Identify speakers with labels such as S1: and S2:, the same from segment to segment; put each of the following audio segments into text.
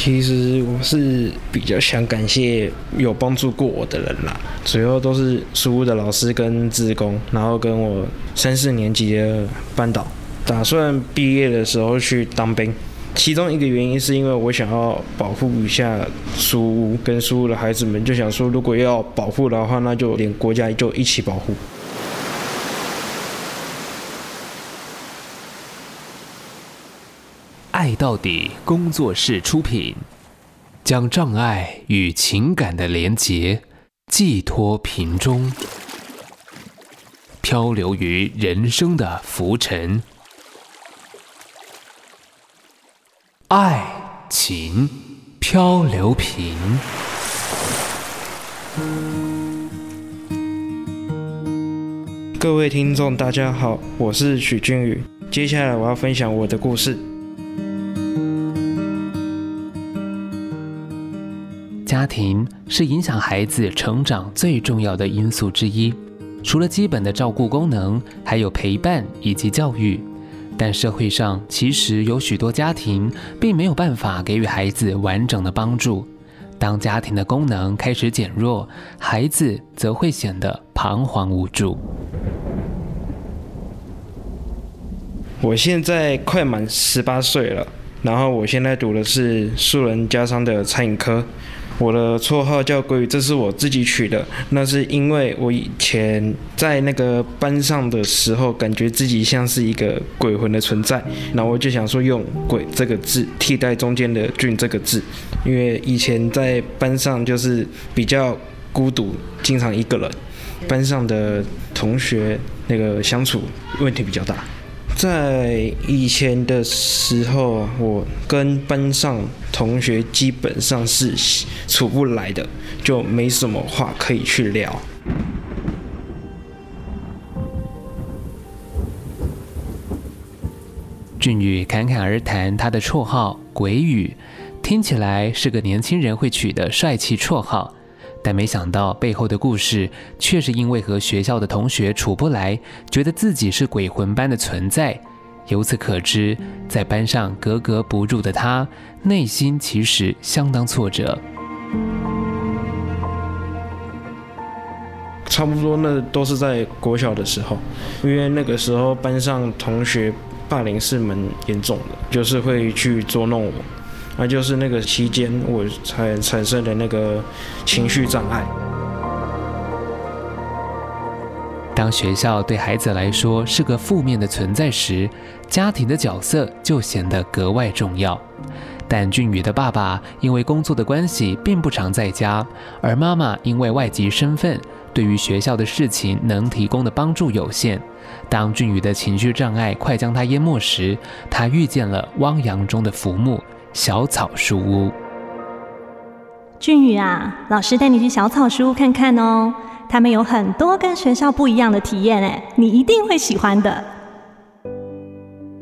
S1: 其实我是比较想感谢有帮助过我的人啦，主要都是书屋的老师跟志工，然后跟我三四年级的班导，打算毕业的时候去当兵。其中一个原因是因为我想要保护一下书屋跟书屋的孩子们，就想说如果要保护的话，那就连国家就一起保护。
S2: 爱到底工作室出品，将障碍与情感的连结寄托瓶中，漂流于人生的浮沉，爱情漂流瓶。
S1: 各位听众，大家好，我是许俊宇，接下来我要分享我的故事。
S2: 家庭是影响孩子成长最重要的因素之一，除了基本的照顾功能，还有陪伴以及教育。但社会上其实有许多家庭并没有办法给予孩子完整的帮助。当家庭的功能开始减弱，孩子则会显得彷徨无助。
S1: 我现在快满十八岁了，然后我现在读的是树人家商的餐饮科。我的绰号叫鲑鱼，这是我自己取的。那是因为我以前在那个班上的时候，感觉自己像是一个鬼魂的存在，然后我就想说用“鬼”这个字替代中间的“俊”这个字，因为以前在班上就是比较孤独，经常一个人，班上的同学那个相处问题比较大。在以前的时候，我跟班上同学基本上是处不来的，就没什么话可以去聊。
S2: 俊宇侃侃而谈他的绰号“鬼语”，听起来是个年轻人会取的帅气绰号。但没想到背后的故事，却是因为和学校的同学处不来，觉得自己是鬼魂般的存在。由此可知，在班上格格不入的他，内心其实相当挫折。
S1: 差不多那都是在国小的时候，因为那个时候班上同学霸凌是蛮严重的，就是会去捉弄我。那就是那个期间，我才产生的那个情绪障碍。
S2: 当学校对孩子来说是个负面的存在时，家庭的角色就显得格外重要。但俊宇的爸爸因为工作的关系，并不常在家，而妈妈因为外籍身份，对于学校的事情能提供的帮助有限。当俊宇的情绪障碍快将他淹没时，他遇见了汪洋中的浮木。小草书屋，
S3: 俊宇啊，老师带你去小草书屋看看哦。他们有很多跟学校不一样的体验，哎，你一定会喜欢的。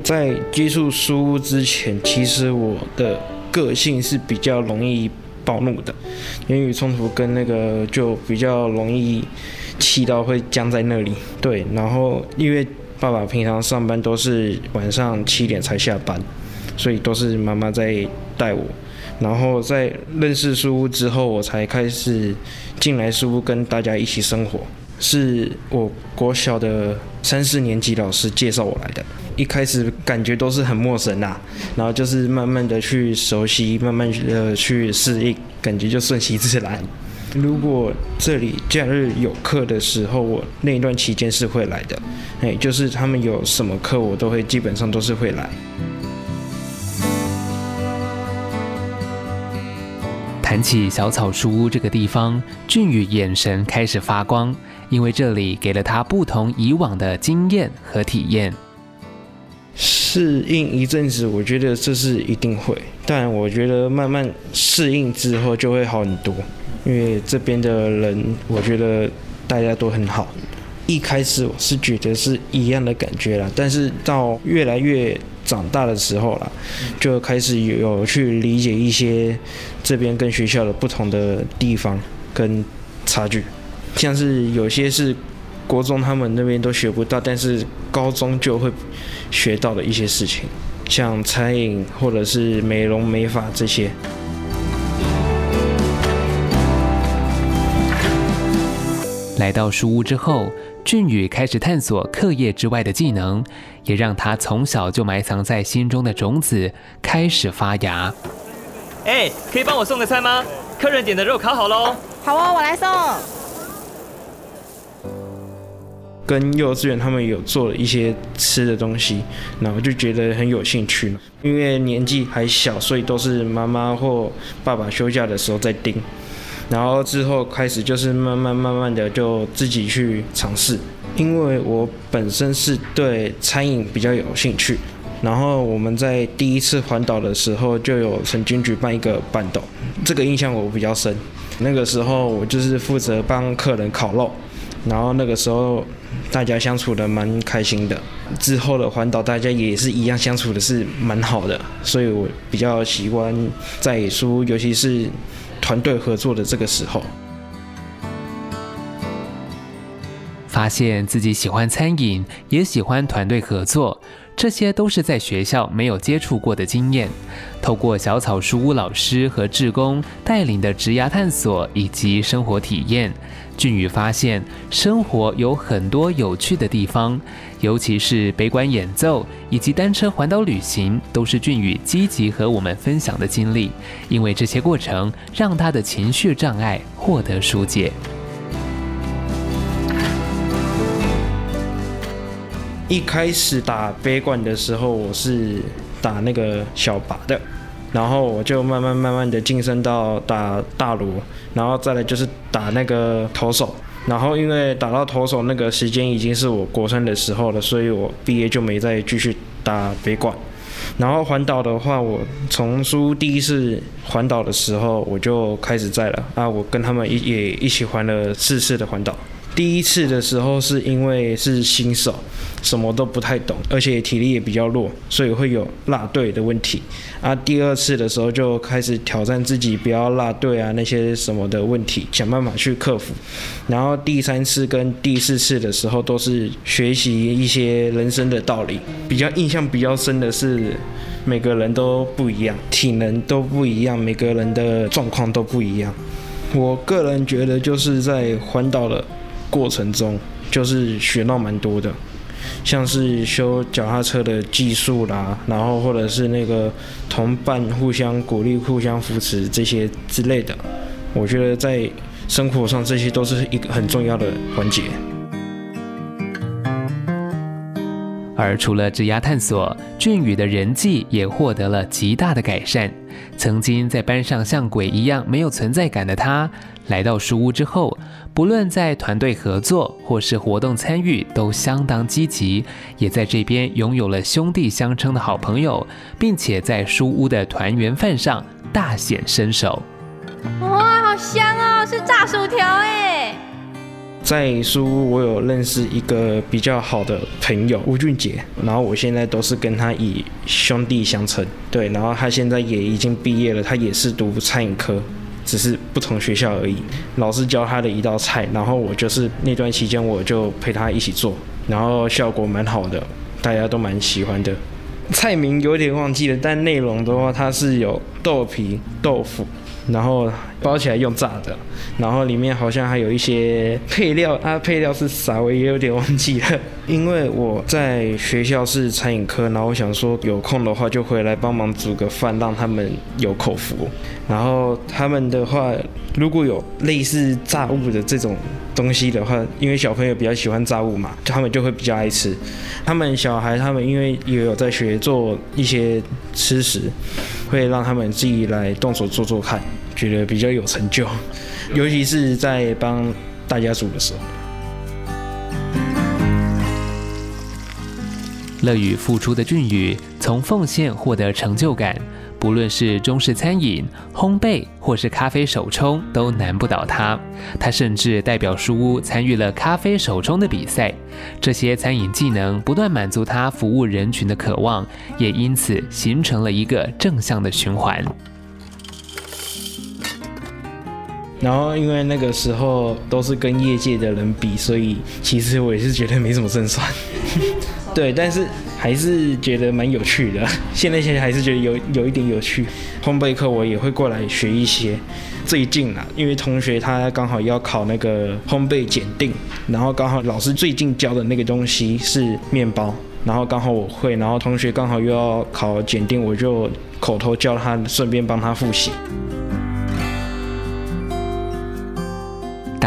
S1: 在接触书屋之前，其实我的个性是比较容易暴怒的，言语冲突跟那个就比较容易气到会僵在那里。对，然后因为爸爸平常上班都是晚上七点才下班。所以都是妈妈在带我，然后在认识书屋之后，我才开始进来书屋跟大家一起生活。是我国小的三四年级老师介绍我来的，一开始感觉都是很陌生啦，然后就是慢慢的去熟悉，慢慢的去适应，感觉就顺其自然。如果这里假日有课的时候，我那一段期间是会来的，哎，就是他们有什么课，我都会基本上都是会来。
S2: 谈起小草书屋这个地方，俊宇眼神开始发光，因为这里给了他不同以往的经验和体验。
S1: 适应一阵子，我觉得这是一定会，但我觉得慢慢适应之后就会好很多，因为这边的人，我觉得大家都很好。一开始我是觉得是一样的感觉啦，但是到越来越长大的时候啦就开始有去理解一些这边跟学校的不同的地方跟差距。像是有些是国中他们那边都学不到但是高中就会学到的一些事情像餐饮或者是美容美发这些。
S2: 来到书屋之后俊宇开始探索课业之外的技能，也让他从小就埋藏在心中的种子开始发芽。
S4: 哎，可以帮我送个餐吗？客人点的肉烤好喽。
S5: 好哦，我来送。
S1: 跟幼稚园他们有做了一些吃的东西，然后就觉得很有兴趣。因为年纪还小，所以都是妈妈或爸爸休假的时候在盯。然后之后开始就是慢慢慢慢的就自己去尝试，因为我本身是对餐饮比较有兴趣。然后我们在第一次环岛的时候就有曾经举办一个半岛，这个印象我比较深。那个时候我就是负责帮客人烤肉，然后那个时候大家相处的蛮开心的。之后的环岛大家也是一样相处的是蛮好的，所以我比较喜欢在书，尤其是。团队合作的这个时候，
S2: 发现自己喜欢餐饮，也喜欢团队合作，这些都是在学校没有接触过的经验。透过小草书屋老师和志工带领的职涯探索以及生活体验，俊宇发现生活有很多有趣的地方，尤其是北管演奏以及单车环岛旅行，都是俊宇积极和我们分享的经历。因为这些过程让他的情绪障碍获得疏解。
S1: 一开始打北管的时候，我是打那个小拔的。然后我就慢慢慢慢的晋升到打大罗，然后再来就是打那个投手。然后因为打到投手那个时间已经是我国三的时候了，所以我毕业就没再继续打北管。然后环岛的话，我从输第一次环岛的时候我就开始在了啊，我跟他们一也一起环了四次的环岛。第一次的时候是因为是新手，什么都不太懂，而且体力也比较弱，所以会有落队的问题。啊，第二次的时候就开始挑战自己，不要落队啊，那些什么的问题，想办法去克服。然后第三次跟第四次的时候都是学习一些人生的道理。比较印象比较深的是，每个人都不一样，体能都不一样，每个人的状况都不一样。我个人觉得就是在环岛了。过程中就是学到蛮多的，像是修脚踏车的技术啦，然后或者是那个同伴互相鼓励、互相扶持这些之类的，我觉得在生活上这些都是一个很重要的环节。
S2: 而除了职涯探索，俊宇的人际也获得了极大的改善。曾经在班上像鬼一样没有存在感的他，来到书屋之后，不论在团队合作或是活动参与，都相当积极，也在这边拥有了兄弟相称的好朋友，并且在书屋的团圆饭上大显身手。
S5: 哇，好香哦，是炸薯条哎！
S1: 在书屋，我有认识一个比较好的朋友吴俊杰，然后我现在都是跟他以兄弟相称。对，然后他现在也已经毕业了，他也是读餐饮科，只是不同学校而已。老师教他的一道菜，然后我就是那段期间我就陪他一起做，然后效果蛮好的，大家都蛮喜欢的。菜名有点忘记了，但内容的话，它是有豆皮、豆腐。然后包起来用炸的，然后里面好像还有一些配料，啊，配料是啥我也有点忘记了。因为我在学校是餐饮科，然后我想说有空的话就回来帮忙煮个饭，让他们有口福。然后他们的话，如果有类似炸物的这种东西的话，因为小朋友比较喜欢炸物嘛，他们就会比较爱吃。他们小孩他们因为也有在学做一些吃食，会让他们自己来动手做做看。觉得比较有成就，尤其是在帮大家煮的时候。
S2: 乐于付出的俊宇，从奉献获得成就感，不论是中式餐饮、烘焙或是咖啡手冲，都难不倒他。他甚至代表书屋参与了咖啡手冲的比赛。这些餐饮技能不断满足他服务人群的渴望，也因此形成了一个正向的循环。
S1: 然后因为那个时候都是跟业界的人比，所以其实我也是觉得没什么胜算。对，但是还是觉得蛮有趣的。现在现在还是觉得有有一点有趣。烘焙课我也会过来学一些，最近啊，因为同学他刚好要考那个烘焙检定，然后刚好老师最近教的那个东西是面包，然后刚好我会，然后同学刚好又要考检定，我就口头教他，顺便帮他复习。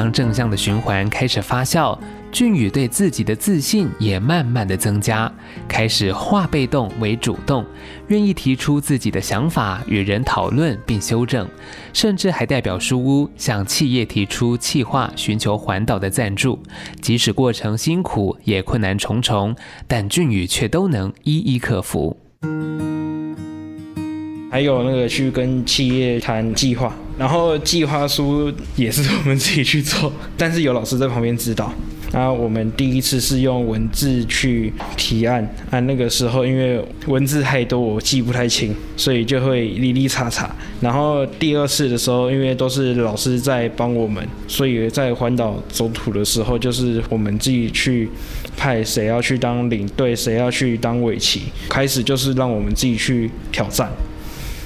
S2: 当正向的循环开始发酵。俊宇对自己的自信也慢慢的增加，开始化被动为主动，愿意提出自己的想法，与人讨论并修正，甚至还代表书屋向企业提出企划，寻求环岛的赞助。即使过程辛苦，也困难重重，但俊宇却都能一一克服。
S1: 还有那个去跟企业谈计划，然后计划书也是我们自己去做，但是有老师在旁边指导。然后我们第一次是用文字去提案，啊，那个时候因为文字太多，我记不太清，所以就会哩哩查查。然后第二次的时候，因为都是老师在帮我们，所以在环岛走图的时候，就是我们自己去派谁要去当领队，谁要去当尾旗，开始就是让我们自己去挑战。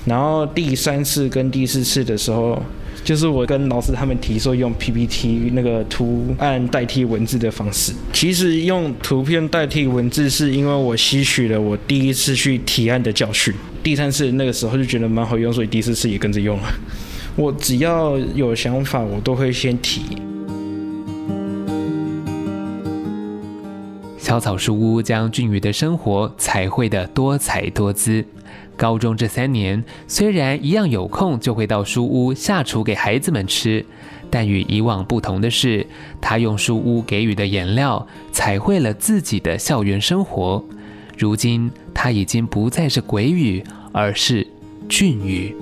S1: 然后第三次跟第四次的时候。就是我跟老师他们提说用 PPT 那个图案代替文字的方式。其实用图片代替文字，是因为我吸取了我第一次去提案的教训。第三次那个时候就觉得蛮好用，所以第四次也跟着用了。我只要有想法，我都会先提。
S2: 小草书屋将俊宇的生活彩绘的多彩多姿。高中这三年，虽然一样有空就会到书屋下厨给孩子们吃，但与以往不同的是，他用书屋给予的颜料彩绘了自己的校园生活。如今，他已经不再是鬼语，而是俊宇。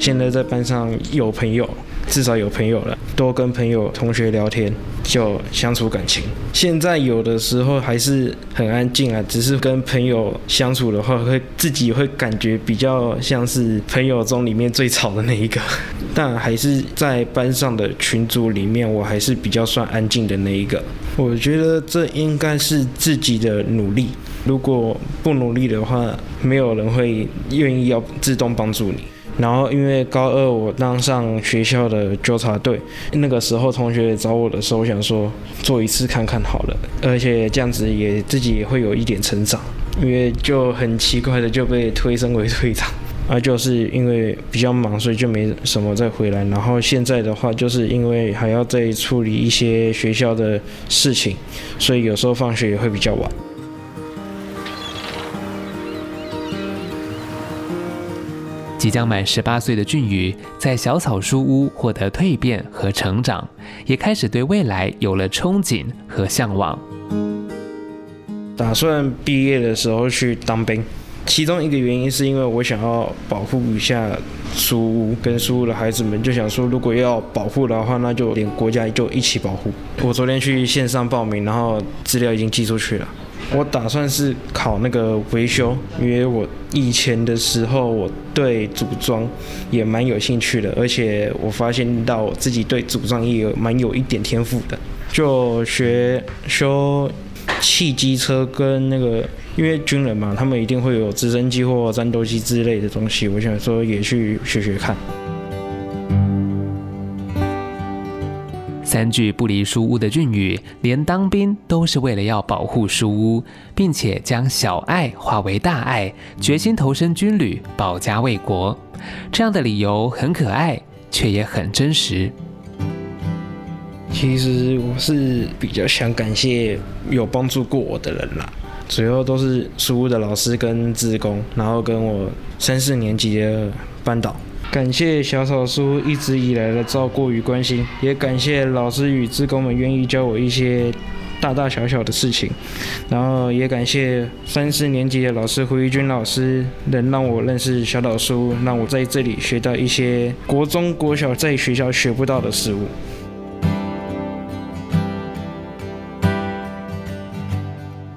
S1: 现在在班上有朋友。至少有朋友了，多跟朋友、同学聊天，就相处感情。现在有的时候还是很安静啊，只是跟朋友相处的话，会自己会感觉比较像是朋友中里面最吵的那一个。但还是在班上的群组里面，我还是比较算安静的那一个。我觉得这应该是自己的努力，如果不努力的话，没有人会愿意要自动帮助你。然后因为高二我当上学校的纠察队，那个时候同学找我的时候，我想说做一次看看好了，而且这样子也自己也会有一点成长，因为就很奇怪的就被推升为队长，啊，就是因为比较忙，所以就没什么再回来。然后现在的话，就是因为还要再处理一些学校的事情，所以有时候放学也会比较晚。
S2: 即将满十八岁的俊宇，在小草书屋获得蜕变和成长，也开始对未来有了憧憬和向往。
S1: 打算毕业的时候去当兵，其中一个原因是因为我想要保护一下书屋跟书屋的孩子们，就想说如果要保护的话，那就连国家就一起保护。我昨天去线上报名，然后资料已经寄出去了。我打算是考那个维修，因为我以前的时候我对组装也蛮有兴趣的，而且我发现到我自己对组装也有蛮有一点天赋的，就学修汽机车跟那个，因为军人嘛，他们一定会有直升机或战斗机之类的东西，我想说也去学学看。
S2: 三句不离书屋的俊宇，连当兵都是为了要保护书屋，并且将小爱化为大爱，决心投身军旅，保家卫国。这样的理由很可爱，却也很真实。
S1: 其实我是比较想感谢有帮助过我的人啦，主要都是书屋的老师跟志工，然后跟我三四年级的班导。感谢小草叔一直以来的照顾与关心，也感谢老师与志工们愿意教我一些大大小小的事情，然后也感谢三四年级的老师胡玉军老师，能让我认识小草叔，让我在这里学到一些国中、国小在学校学不到的事物。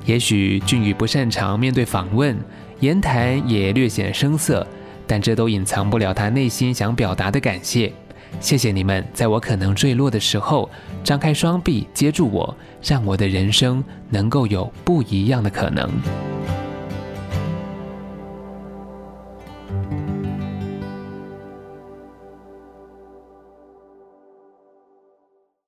S2: 也许俊宇不擅长面对访问，言谈也略显生涩。但这都隐藏不了他内心想表达的感谢。谢谢你们，在我可能坠落的时候，张开双臂接住我，让我的人生能够有不一样的可能。